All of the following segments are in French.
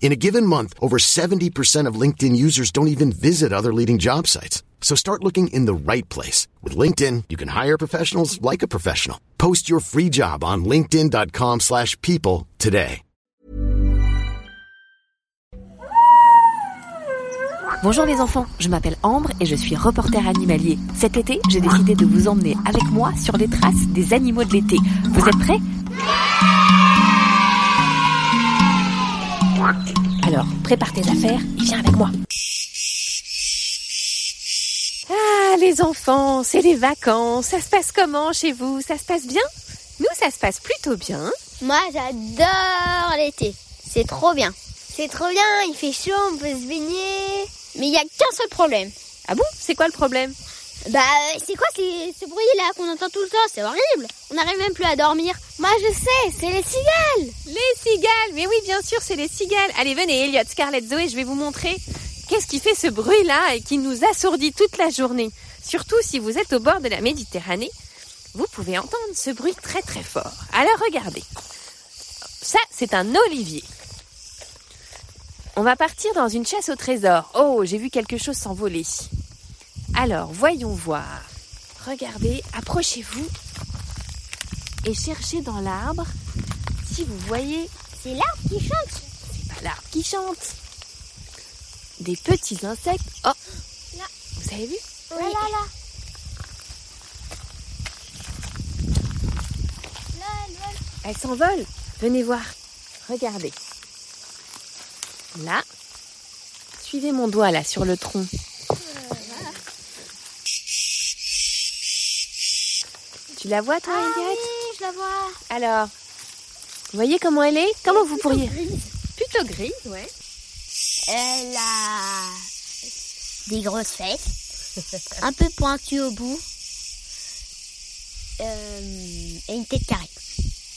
In a given month, over 70% of LinkedIn users don't even visit other leading job sites. So start looking in the right place. With LinkedIn, you can hire professionals like a professional. Post your free job on linkedin.com slash people today. Bonjour les enfants, je m'appelle Ambre et je suis reporter animalier. Cet été, j'ai décidé de vous emmener avec moi sur les traces des animaux de l'été. Vous êtes prêts Alors, prépare tes affaires et viens avec moi. Ah, les enfants, c'est les vacances. Ça se passe comment chez vous? Ça se passe bien? Nous, ça se passe plutôt bien. Moi, j'adore l'été. C'est trop bien. C'est trop bien, il fait chaud, on peut se baigner. Mais il y a qu'un seul problème. Ah bon? C'est quoi le problème? Bah, euh, c'est quoi ce bruit-là qu'on entend tout le temps? C'est horrible. On n'arrive même plus à dormir. Moi, je sais, c'est les cigales. Les cigales Mais oui, bien sûr, c'est les cigales. Allez, venez, Elliot, Scarlett, Zoé, je vais vous montrer qu'est-ce qui fait ce bruit-là et qui nous assourdit toute la journée. Surtout si vous êtes au bord de la Méditerranée, vous pouvez entendre ce bruit très très fort. Alors regardez. Ça, c'est un olivier. On va partir dans une chasse au trésor. Oh, j'ai vu quelque chose s'envoler. Alors, voyons voir. Regardez, approchez-vous et cherchez dans l'arbre si vous voyez C'est l'arbre qui chante. pas l'arbre qui chante. Des petits insectes. Oh Là. Vous avez vu? Là, là. Là, là. Elles s'envolent. Venez voir. Regardez. Là. Suivez mon doigt là sur le tronc. Tu la vois toi, Ah oui, je la vois. Alors, vous voyez comment elle est? Comment vous pourriez Grise. Plutôt grise, ouais. Elle a des grosses fesses, un peu pointues au bout, euh, et une tête carrée.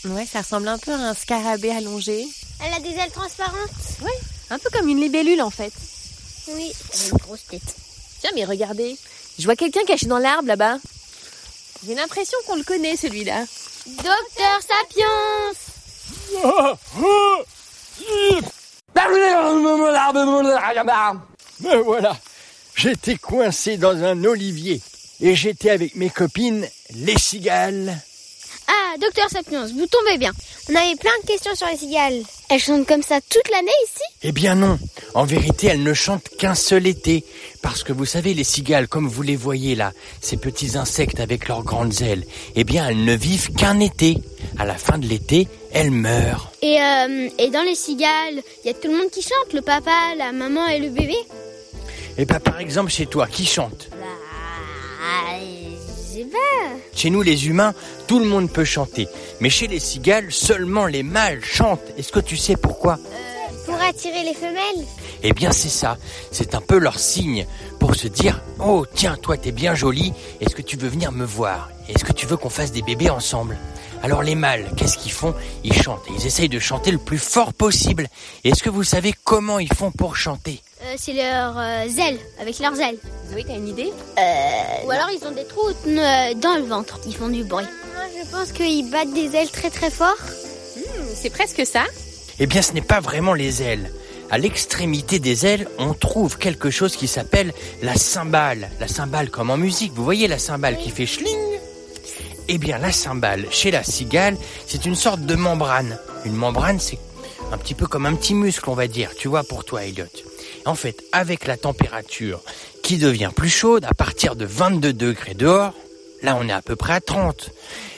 Ouais, ça ressemble un peu à un scarabée allongé. Elle a des ailes transparentes. Ouais, un peu comme une libellule en fait. Oui. Elle a une grosse tête. Tiens, mais regardez, je vois quelqu'un caché dans l'arbre là-bas. J'ai l'impression qu'on le connaît celui-là. Docteur Sapiens Me voilà. J'étais coincé dans un olivier et j'étais avec mes copines, les cigales. Ah, Docteur Sapiens, vous tombez bien. On avait plein de questions sur les cigales. Elles chantent comme ça toute l'année ici? Eh bien non, en vérité, elles ne chantent qu'un seul été. Parce que vous savez, les cigales, comme vous les voyez là, ces petits insectes avec leurs grandes ailes, eh bien elles ne vivent qu'un été. À la fin de l'été, elles meurent. et, euh, et dans les cigales, il y a tout le monde qui chante, le papa, la maman et le bébé? Et bien par exemple chez toi, qui chante? Bah, sais pas. Chez nous les humains, tout le monde peut chanter. Mais chez les cigales, seulement les mâles chantent. Est-ce que tu sais pourquoi Pour attirer les femelles Eh bien c'est ça, c'est un peu leur signe pour se dire Oh tiens, toi t'es bien jolie, est-ce que tu veux venir me voir? Est-ce que tu veux qu'on fasse des bébés ensemble Alors les mâles, qu'est-ce qu'ils font? Ils chantent, ils essayent de chanter le plus fort possible. Est-ce que vous savez comment ils font pour chanter? Euh, C'est leurs euh, ailes, avec leurs ailes. Zoé, t'as une idée? Ou alors ils ont des trous euh, dans le ventre. Ils font du bruit. Moi, je pense qu'ils battent des ailes très très fort. C'est presque ça. Eh bien ce n'est pas vraiment les ailes. À l'extrémité des ailes, on trouve quelque chose qui s'appelle la cymbale. La cymbale comme en musique, vous voyez la cymbale qui fait schling? Eh bien la cymbale, chez la cigale, c'est une sorte de membrane. Une membrane, c'est un petit peu comme un petit muscle, on va dire, tu vois, pour toi, Elliot. En fait, avec la température qui devient plus chaude, à partir de 22 degrés dehors, là on est à peu près à 30.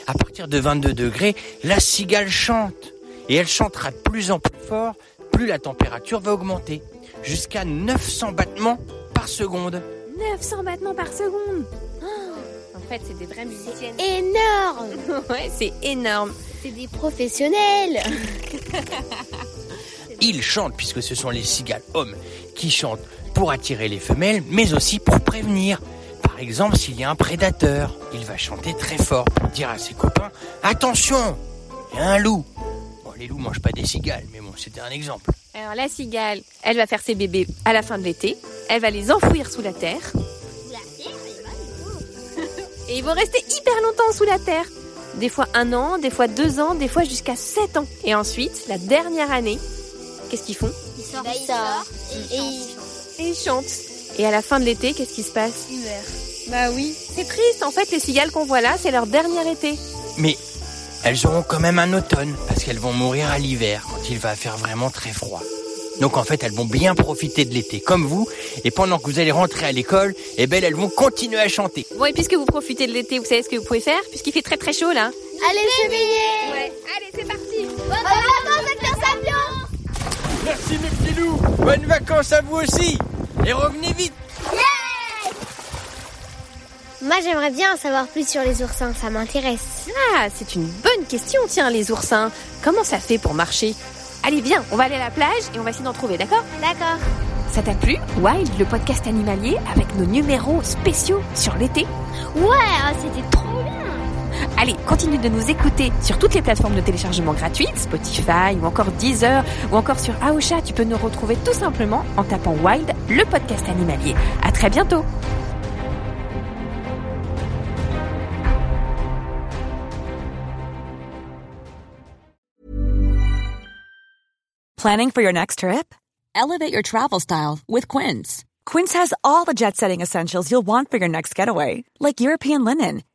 À partir de 22 degrés, la cigale chante. Et elle chantera de plus en plus fort, plus la température va augmenter. Jusqu'à 900 battements par seconde. 900 battements par seconde. Oh, en fait, c'est des vraies musiciennes. Énorme ouais, c'est énorme. C'est des professionnels Ils chantent, puisque ce sont les cigales hommes qui chantent pour attirer les femelles, mais aussi pour prévenir. Par exemple, s'il y a un prédateur, il va chanter très fort pour dire à ses copains Attention, il y a un loup. Bon, les loups mangent pas des cigales, mais bon, c'était un exemple. Alors la cigale, elle va faire ses bébés à la fin de l'été. Elle va les enfouir sous la terre. Et ils vont rester hyper longtemps sous la terre. Des fois un an, des fois deux ans, des fois jusqu'à sept ans. Et ensuite, la dernière année, qu'est-ce qu'ils font? Il sort, il sort. Et il... Et ils chantent. Et à la fin de l'été, qu'est-ce qui se passe meurt. Bah oui. C'est triste, en fait, les cigales qu'on voit là, c'est leur dernier été. Mais elles auront quand même un automne, parce qu'elles vont mourir à l'hiver, quand il va faire vraiment très froid. Donc en fait, elles vont bien profiter de l'été, comme vous, et pendant que vous allez rentrer à l'école, eh ben, elles vont continuer à chanter. Bon, et puisque vous profitez de l'été, vous savez ce que vous pouvez faire Puisqu'il fait très très chaud là. Allez, se baigner Ouais, À vous aussi Et revenez vite Moi, j'aimerais bien en savoir plus sur les oursins, ça m'intéresse. Ah, c'est une bonne question, tiens, les oursins. Comment ça fait pour marcher? Allez, viens, on va aller à la plage et on va essayer d'en trouver, d'accord? D'accord. Ça t'a plu? Wild, le podcast animalier avec nos numéros spéciaux sur l'été? Ouais, ah, c'était trop Allez, continue de nous écouter sur toutes les plateformes de téléchargement gratuites, Spotify ou encore Deezer ou encore sur Aosha. Tu peux nous retrouver tout simplement en tapant Wild, le podcast animalier. À très bientôt Planning for your next trip? Elevate your travel style with Quince. Quince has all the jet setting essentials you'll want for your next getaway, like European linen,